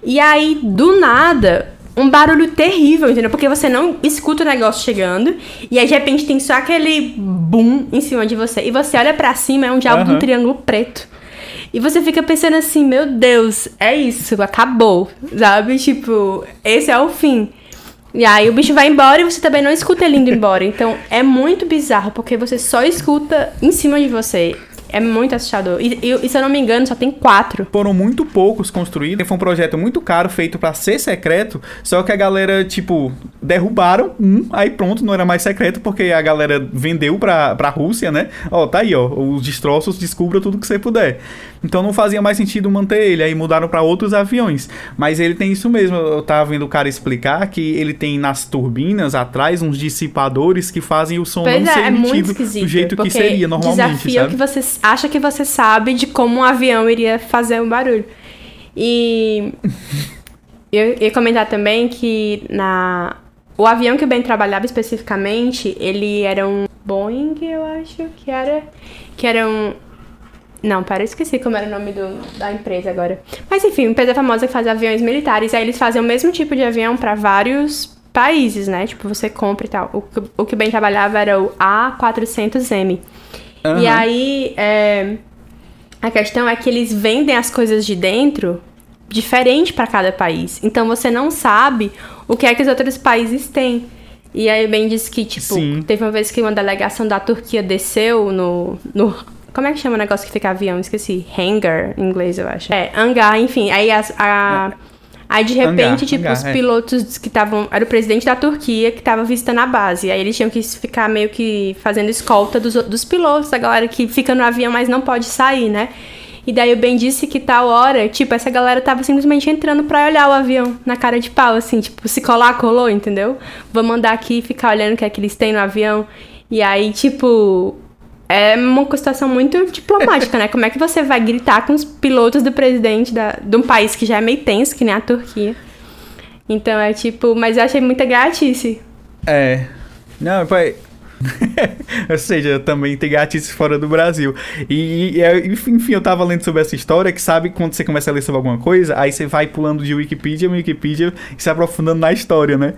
E aí, do nada, um barulho terrível, entendeu? Porque você não escuta o negócio chegando. E aí, de repente, tem só aquele boom em cima de você. E você olha pra cima, é um diabo de um triângulo preto. E você fica pensando assim, meu Deus, é isso, acabou. Sabe? Tipo, esse é o fim. E aí o bicho vai embora e você também não escuta ele indo embora. Então é muito bizarro, porque você só escuta em cima de você. É muito assustador. E, e- se eu não me engano, só tem quatro. Foram muito poucos construídos. Foi um projeto muito caro, feito pra ser secreto. Só que a galera, tipo, derrubaram um, aí pronto, não era mais secreto, porque a galera vendeu pra, pra Rússia, né? Ó, tá aí, ó. Os destroços, descubra tudo que você puder. Então não fazia mais sentido manter ele. Aí mudaram pra outros aviões. Mas ele tem isso mesmo. Eu tava vendo o cara explicar que ele tem nas turbinas atrás uns dissipadores que fazem o som Pois não é, ser é muito emitido esquisito. do jeito que seria normalmente, Desafia sabe? que você acha que você sabe de como um avião iria fazer um barulho. E eu ia comentar também que na o avião que o Ben trabalhava especificamente, ele era um Boeing, eu acho que era, que era um não, pera, eu esqueci como era o nome do- da empresa agora. Mas enfim, uma empresa famosa que faz aviões militares. Aí eles fazem o mesmo tipo de avião para vários países, né? Tipo, você compra e tal. O, o que o Ben trabalhava era o A400M. E Aham. aí, é, a questão é que eles vendem as coisas de dentro diferente para cada país. Então você não sabe o que é que os outros países têm. E aí o Ben disse que, tipo, Sim. teve uma vez que uma delegação da Turquia desceu no, no. Como é que chama o negócio que fica avião? Esqueci. Hangar, em inglês, eu acho. É, hangar, enfim. Aí as, a. Aí de repente, Hangar, tipo, hangar, os é. pilotos que estavam. Era o presidente da Turquia que tava visitando a base. Aí eles tinham que ficar meio que fazendo escolta dos, dos pilotos, da galera que fica no avião, mas não pode sair, né? E daí o Ben disse que tal hora, tipo, essa galera tava simplesmente entrando pra olhar o avião na cara de pau, assim, tipo, se colar, colou, entendeu? Vou mandar aqui e ficar olhando o que é que eles têm no avião. E aí, tipo, é uma situação muito diplomática, né? Como é que você vai gritar com os pilotos do presidente da, de um país que já é meio tenso, que nem a Turquia? Então é tipo, mas eu achei muita gatice. É. Não, pai. Ou seja, também tem gatices fora do Brasil. E, e, é, enfim, eu tava lendo sobre essa história que sabe quando você começa a ler sobre alguma coisa, aí você vai pulando de Wikipedia em Wikipedia e se aprofundando na história, né?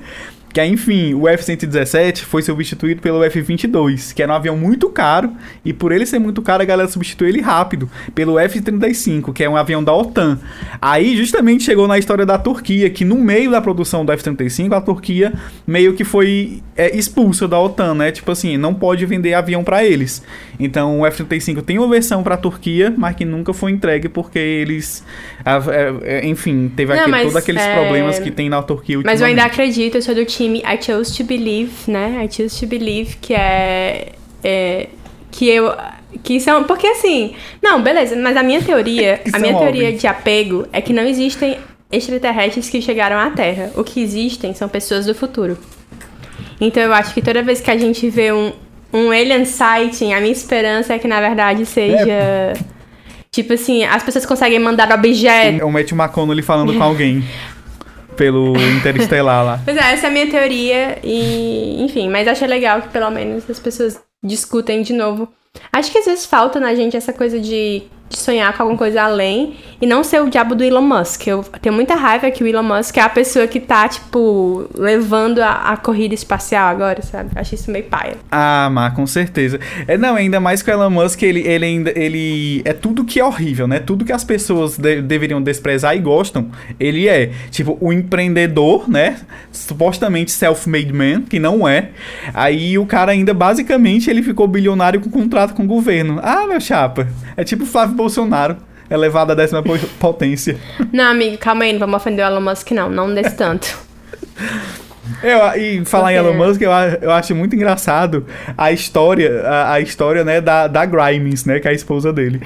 Que aí, enfim, o F-117 foi substituído pelo F-22, que era um avião muito caro, e por ele ser muito caro, a galera substituiu ele rápido, pelo F-35, que é um avião da OTAN. Aí, justamente, chegou na história da Turquia, que no meio da produção do F-35, a Turquia meio que foi é, expulsa da OTAN, né? Tipo assim, não pode vender avião pra eles. Então, o F-35 tem uma versão pra Turquia, mas que nunca foi entregue porque eles... a- é, é, enfim, teve Não, aquele, todos aqueles é, problemas que tem na Turquia Mas eu ainda acredito, eu sou do time I Chose to Believe, né? I Chose to Believe, que é. é que eu. Que são. Porque assim. Não, beleza, mas a minha teoria. A minha teoria de apego é que não existem extraterrestres que chegaram à Terra. O que existem são pessoas do futuro. Então eu acho que toda vez que a gente vê um, um alien sighting, a minha esperança é que na verdade seja. Tipo assim, as pessoas conseguem mandar objetos. É o Matthew McConaughey falando com alguém pelo Interestelar lá. Pois é, essa é a minha teoria e, enfim, mas achei legal que pelo menos as pessoas discutem de novo. Acho que às vezes falta na gente essa coisa de, de sonhar com alguma coisa além e não ser o diabo do Elon Musk. Eu tenho muita raiva que o Elon Musk é a pessoa que tá, tipo, levando a, a corrida espacial agora, sabe? Acho isso meio paia. Ah, Mar, com certeza. É, não, ainda mais que o Elon Musk, ele, ele ainda. Ele é tudo que é horrível, né? Tudo que as pessoas de- deveriam desprezar e gostam, ele é. Tipo, o empreendedor, né? Supostamente self-made man, que não é. Aí o cara ainda, basicamente, ele ficou bilionário com contrato com o governo. Ah, meu chapa. É tipo Flávio Bolsonaro. Elevado à décima po- potência. Não, amigo, calma aí, não vamos ofender o Elon Musk, não. Não desse tanto. Eu, e falar em Elon Musk, eu, eu acho muito engraçado a história, a, a história, né, da, da Grimes, né, que é a esposa dele.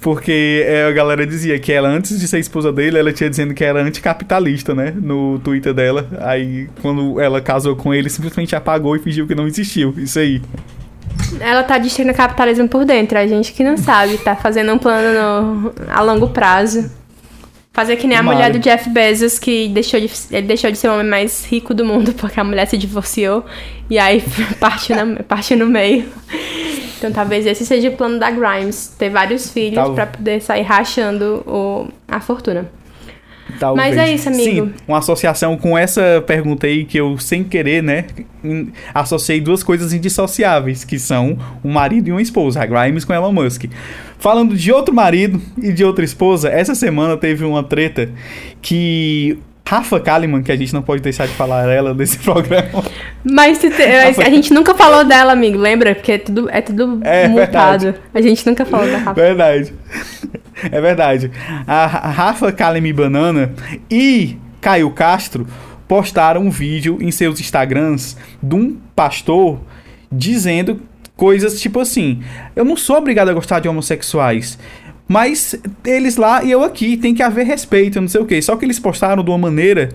Porque é, a galera dizia que ela, antes de ser esposa dele, ela tinha dizendo que era anticapitalista, né? No Twitter dela. Aí, quando ela casou com ele, simplesmente apagou e fingiu que não existiu. Isso aí. Ela tá destruindo o capitalismo por dentro, a gente que não sabe, tá fazendo um plano no- a longo prazo. Fazer que nem a Tomara. mulher do Jeff Bezos, que deixou de, ele deixou de ser o homem mais rico do mundo porque a mulher se divorciou e aí partiu, na, partiu no meio. Então talvez esse seja o plano da Grimes, ter vários filhos Tal- pra poder sair rachando o, a fortuna. Talvez. Mas é isso, amigo. Sim, uma associação com essa pergunta aí que eu, sem querer, né, associei duas coisas indissociáveis, que são um marido e uma esposa, a Grimes com Elon Musk. Falando de outro marido e de outra esposa, essa semana teve uma treta que Rafa Kalimann, que a gente não pode deixar de falar ela nesse programa. Mas se te- a gente nunca falou dela, amigo, lembra? Porque é tudo, é tudo É multado. verdade. A gente nunca falou da Rafa. Verdade. É verdade. A Rafa Kalemi Banana e Caio Castro postaram um vídeo em seus Instagrams de um pastor dizendo coisas tipo assim: Eu não sou obrigado a gostar de homossexuais. Mas eles lá e eu aqui, tem que haver respeito, não sei o quê. Só que eles postaram de uma maneira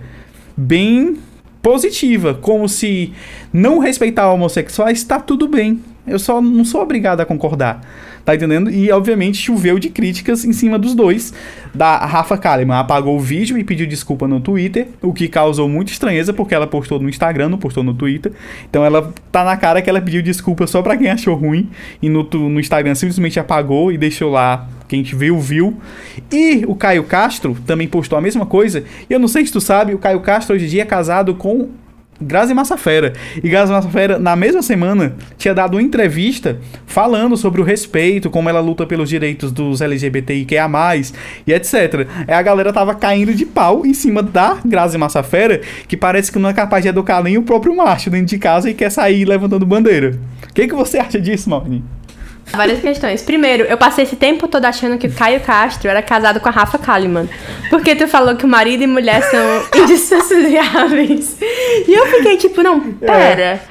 bem positiva, como se não respeitar homossexuais está tudo bem. Eu só não sou obrigado a concordar. Tá entendendo? E obviamente choveu de críticas em cima dos dois. Da Rafa Kalimann apagou o vídeo e pediu desculpa no Twitter, o que causou muita estranheza porque ela postou no Instagram, não postou no Twitter. Então ela tá na cara que ela pediu desculpa só pra quem achou ruim e no, no Instagram simplesmente apagou e deixou lá quem viu, viu. E o Caio Castro também postou a mesma coisa. E eu não sei se tu sabe, o Caio Castro hoje em dia é casado com Grazi Massafera. E Grazi Massafera, na mesma semana, tinha dado uma entrevista falando sobre o respeito, como ela luta pelos direitos dos LGBTIQA+, e etc. Aí a galera tava caindo de pau em cima da Grazi Massafera, que parece que não é capaz de educar nem o próprio macho dentro de casa e quer sair levantando bandeira. O que, que você acha disso, Maureen? Várias questões. Primeiro, eu passei esse tempo todo achando que o Caio Castro era casado com a Rafa Kalimann. Porque tu falou que o marido e mulher são indissociáveis. E eu fiquei tipo, não, pera.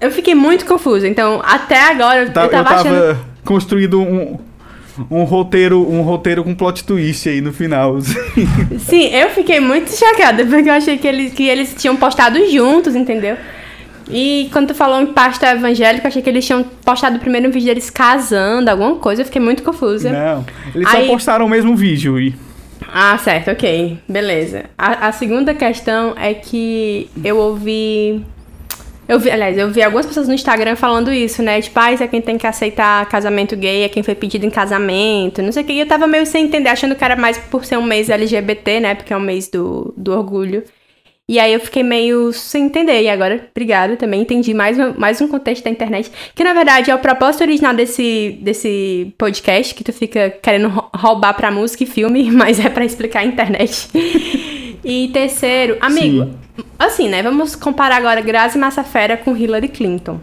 Eu fiquei muito confusa. Então, até agora, eu Tá- tava, eu tava achando... construindo um, um roteiro, um roteiro com plot twist aí no final. Sim, eu fiquei muito chocada, porque eu achei que eles, que eles tinham postado juntos, entendeu? E quando tu falou em pasta evangélica, eu achei que eles tinham postado o primeiro vídeo deles casando, alguma coisa, eu fiquei muito confusa. Não, eles Aí- só postaram o mesmo vídeo e Ah, certo, ok. Beleza. A, a segunda questão é que eu ouvi. Eu vi, aliás, eu vi algumas pessoas no Instagram falando isso, né? Tipo, ah, isso é quem tem que aceitar casamento gay, é quem foi pedido em casamento, não sei o que. E eu tava meio sem entender, achando que era mais por ser um mês LGBT, né? Porque é um mês do, do orgulho. E aí eu fiquei meio sem entender. E agora, obrigada, também entendi mais, um- mais um contexto da internet. Que na verdade é o propósito original desse, desse podcast, que tu fica querendo rou- roubar pra música e filme, mas é pra explicar a internet. e terceiro, amigo, Sim. assim, né? Vamos comparar agora Grazi Massafera com Hillary Clinton.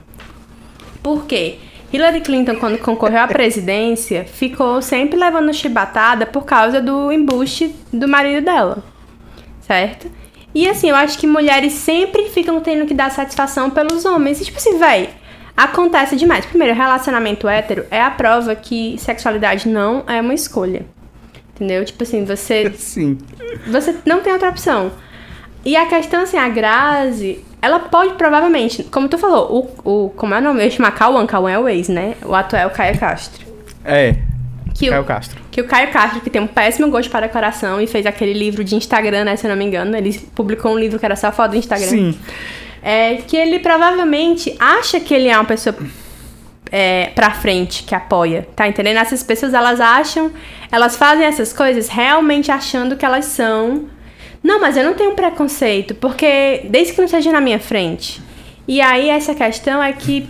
Por quê? Hillary Clinton, quando concorreu à presidência, ficou sempre levando chibatada por causa do embuste do marido dela. Certo? E assim, eu acho que mulheres sempre ficam tendo que dar satisfação pelos homens. E tipo assim, véi, acontece demais. Primeiro, relacionamento hétero é a prova que sexualidade não é uma escolha. Entendeu? Tipo assim, você sim. você não tem outra opção. E a questão, assim, a Grazi, ela pode provavelmente, como tu falou, o, o como é o nome? Eu ia chamar Cauã, Cauã é o ex, né? O atual é o Caio Castro. É, Que Caio o, Castro. que o Caio Castro, que tem um péssimo gosto para coração e fez aquele livro de Instagram, né? Se eu não me engano. Ele publicou um livro que era só foto do Instagram. Sim. É que ele provavelmente acha que ele é uma pessoa é, pra frente, que apoia, tá entendendo? Essas pessoas, elas acham, elas fazem essas coisas realmente achando que elas são. Não, mas eu não tenho preconceito, porque desde que não seja na minha frente. E aí essa questão é que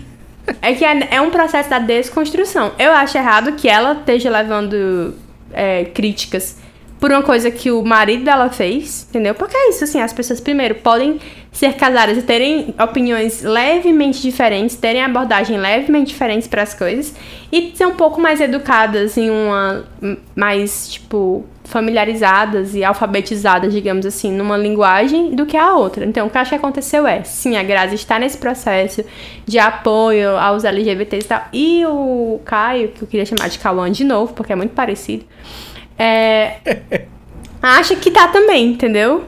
é que é, é um processo da desconstrução. Eu acho errado que ela esteja levando é, críticas por uma coisa que o marido dela fez, entendeu? Porque é isso, assim, as pessoas, primeiro, podem ser casadas e terem opiniões levemente diferentes, terem abordagem levemente diferentes para as coisas e ser um pouco mais educadas em uma mais, tipo, familiarizadas e alfabetizadas, digamos assim, numa linguagem do que a outra. Então, o que eu acho que aconteceu é, sim, a Grazi está nesse processo de apoio aos LGBTs e tal. E o Caio, que eu queria chamar de Cauã de novo, porque é muito parecido, é, acha que tá também, entendeu?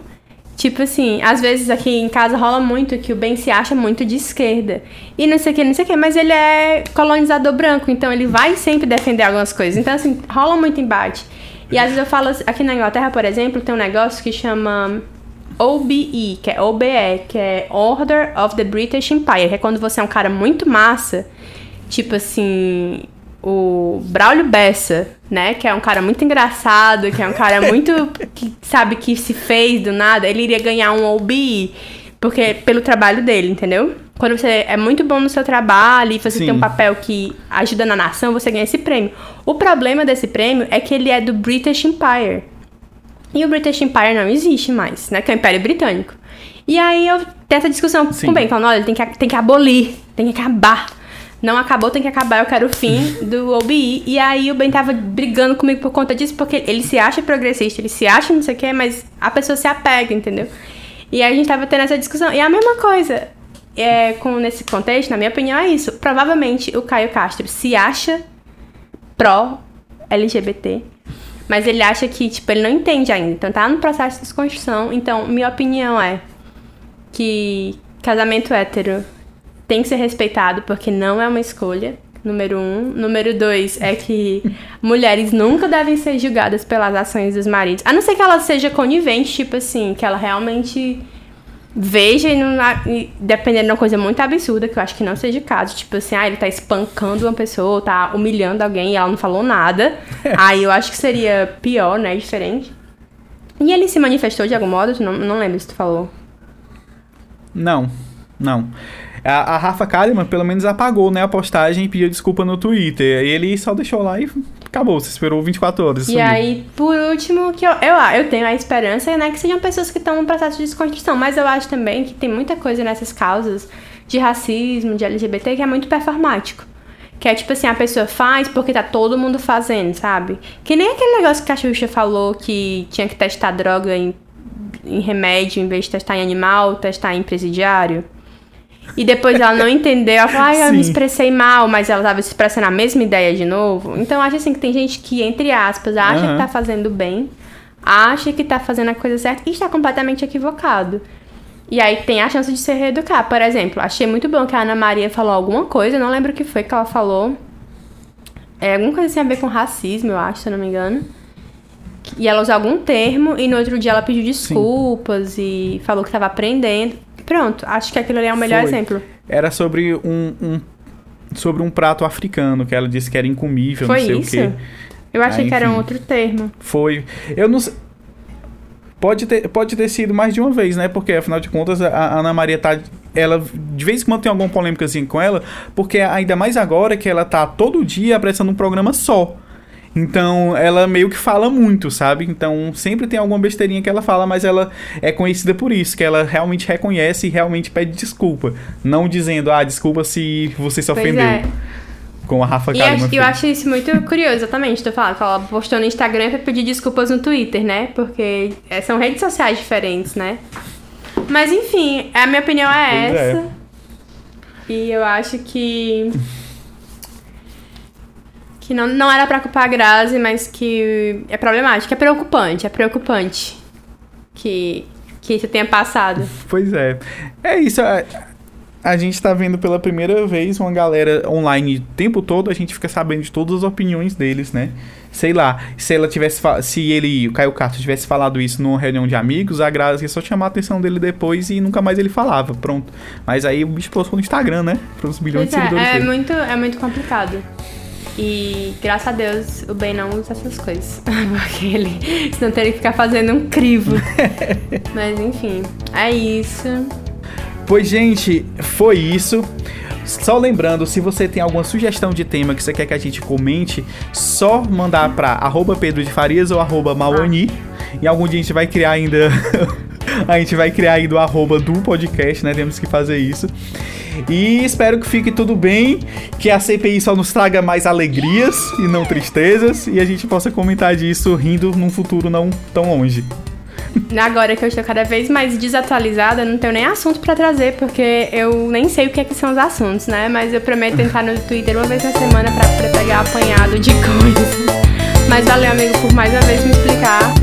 Tipo assim, às vezes aqui em casa rola muito que o Ben se acha muito de esquerda. E não sei o que, não sei o que, mas ele é colonizador branco, então ele vai sempre defender algumas coisas. Então, assim, rola muito embate. E às vezes eu falo, assim, aqui na Inglaterra, por exemplo, tem um negócio que chama OBE, que é OBE, que é Order of the British Empire, que é quando você é um cara muito massa, tipo assim, o Braulio Bessa, né, que é um cara muito engraçado, que é um cara muito que sabe que se fez do nada, ele iria ganhar um OBE, porque pelo trabalho dele, entendeu? Quando você é muito bom no seu trabalho e você Sim. tem um papel que ajuda na nação, você ganha esse prêmio. O problema desse prêmio é que ele é do British Empire. E o British Empire não existe mais, né? Que é o Império Britânico. E aí eu tenho essa discussão Sim. com o Ben, falando, olha, tem que, tem que abolir, tem que acabar. Não acabou, tem que acabar, eu quero o fim do OBI. E aí o Ben tava brigando comigo por conta disso, porque ele se acha progressista, ele se acha não sei o que, mas a pessoa se apega, entendeu? E aí a gente tava tendo essa discussão. E a mesma coisa, é, com, nesse contexto, na minha opinião, é isso. Provavelmente o Caio Castro se acha pró-LGBT, mas ele acha que, tipo, ele não entende ainda. Então tá no processo de desconstrução. Então, minha opinião é que casamento hétero tem que ser respeitado porque não é uma escolha. Número um. Número dois é que mulheres nunca devem ser julgadas pelas ações dos maridos. A não ser que ela seja conivente, tipo assim, que ela realmente veja e, não, e dependendo de uma coisa muito absurda, que eu acho que não seja o caso. Tipo assim, ah, ele tá espancando uma pessoa, tá humilhando alguém e ela não falou nada. Aí eu acho que seria pior, né? Diferente. E ele se manifestou de algum modo? Não, não lembro se tu falou. Não, não. A, a Rafa Kalimann, pelo menos, apagou né, a postagem e pediu desculpa no Twitter. E ele só deixou lá e acabou. Você esperou 24 horas. E sumiu. aí, por último, que eu, eu, eu tenho a esperança, né, que sejam pessoas que estão no processo de desconstrução. Mas eu acho também que tem muita coisa nessas causas de racismo, de LGBT, que é muito performático. Que é tipo assim, a pessoa faz porque tá todo mundo fazendo, sabe? Que nem aquele negócio que a Xuxa falou que tinha que testar droga em, em remédio em vez de testar em animal, testar em presidiário. E depois ela não entendeu, ela falou, ai, eu me Sim. expressei mal, mas ela tava expressando a mesma ideia de novo. Então, eu acho assim que tem gente que, entre aspas, acha Aham. que tá fazendo bem, acha que tá fazendo a coisa certa e está completamente equivocado. E aí tem a chance de se reeducar. Por exemplo, achei muito bom que a Ana Maria falou alguma coisa, não lembro o que foi que ela falou. É alguma coisa assim a ver com racismo, eu acho, se eu não me engano. E ela usou algum termo e no outro dia ela pediu desculpas e falou que tava aprendendo. Pronto, acho que aquilo ali é o melhor Foi. exemplo. Era sobre um, um- sobre um prato africano, que ela disse que era incomível, Foi não sei isso? o quê. Eu achei que era um outro termo. Foi. Eu não sei. Pode ter, pode ter sido mais de uma vez, né? Porque afinal de contas a, a Ana Maria tá. Ela. De vez em quando tem alguma polêmica assim com ela, porque ainda mais agora que ela tá todo dia apresentando um programa só. Então ela meio que fala muito, sabe? Então sempre tem alguma besteirinha que ela fala, mas ela é conhecida por isso, que ela realmente reconhece e realmente pede desculpa. Não dizendo, ah, desculpa se você se Pois ofendeu. é. Com a Rafa E eu acho isso muito curioso, exatamente. Tô falando que ela postou no Instagram pra pedir desculpas no Twitter, né? Porque é, são redes sociais diferentes, né? Mas enfim, a minha opinião é Pois é. essa. E eu acho que. Que não, não era pra culpar a Grazi, mas que é problemático, é preocupante, é preocupante que, que isso tenha passado. Pois é. É isso. A, a gente tá vendo pela primeira vez uma galera online o tempo todo, a gente fica sabendo de todas as opiniões deles, né? Sei lá, se ela tivesse se ele, o Caio Castro, tivesse falado isso numa reunião de amigos, a Grazi ia só chamar a atenção dele depois e nunca mais ele falava, pronto. Mas aí o bicho postou no Instagram, né? Para os bilhões Pois de seguidores é, é dele. muito, é muito complicado. E graças a Deus o Ben não usa essas coisas. Porque ele. Senão teria que ficar fazendo um crivo. Mas enfim, é isso. Pois, gente, foi isso. Só lembrando, se você tem alguma sugestão de tema que você quer que a gente comente, só mandar pra arroba Pedro de Farias ou arroba Mauani. E algum dia a gente vai criar ainda. a gente vai criar ainda o arroba do podcast, né? Temos que fazer isso. E espero que fique tudo bem, que a CPI só nos traga mais alegrias e não tristezas, e a gente possa comentar disso rindo num futuro não tão longe. Agora que eu estou cada vez mais desatualizada, não tenho nem assunto pra trazer, porque eu nem sei o que, é que são os assuntos, né? Mas eu prometo entrar no Twitter uma vez na semana pra pegar apanhado de coisas. Mas valeu, amigo, por mais uma vez me explicar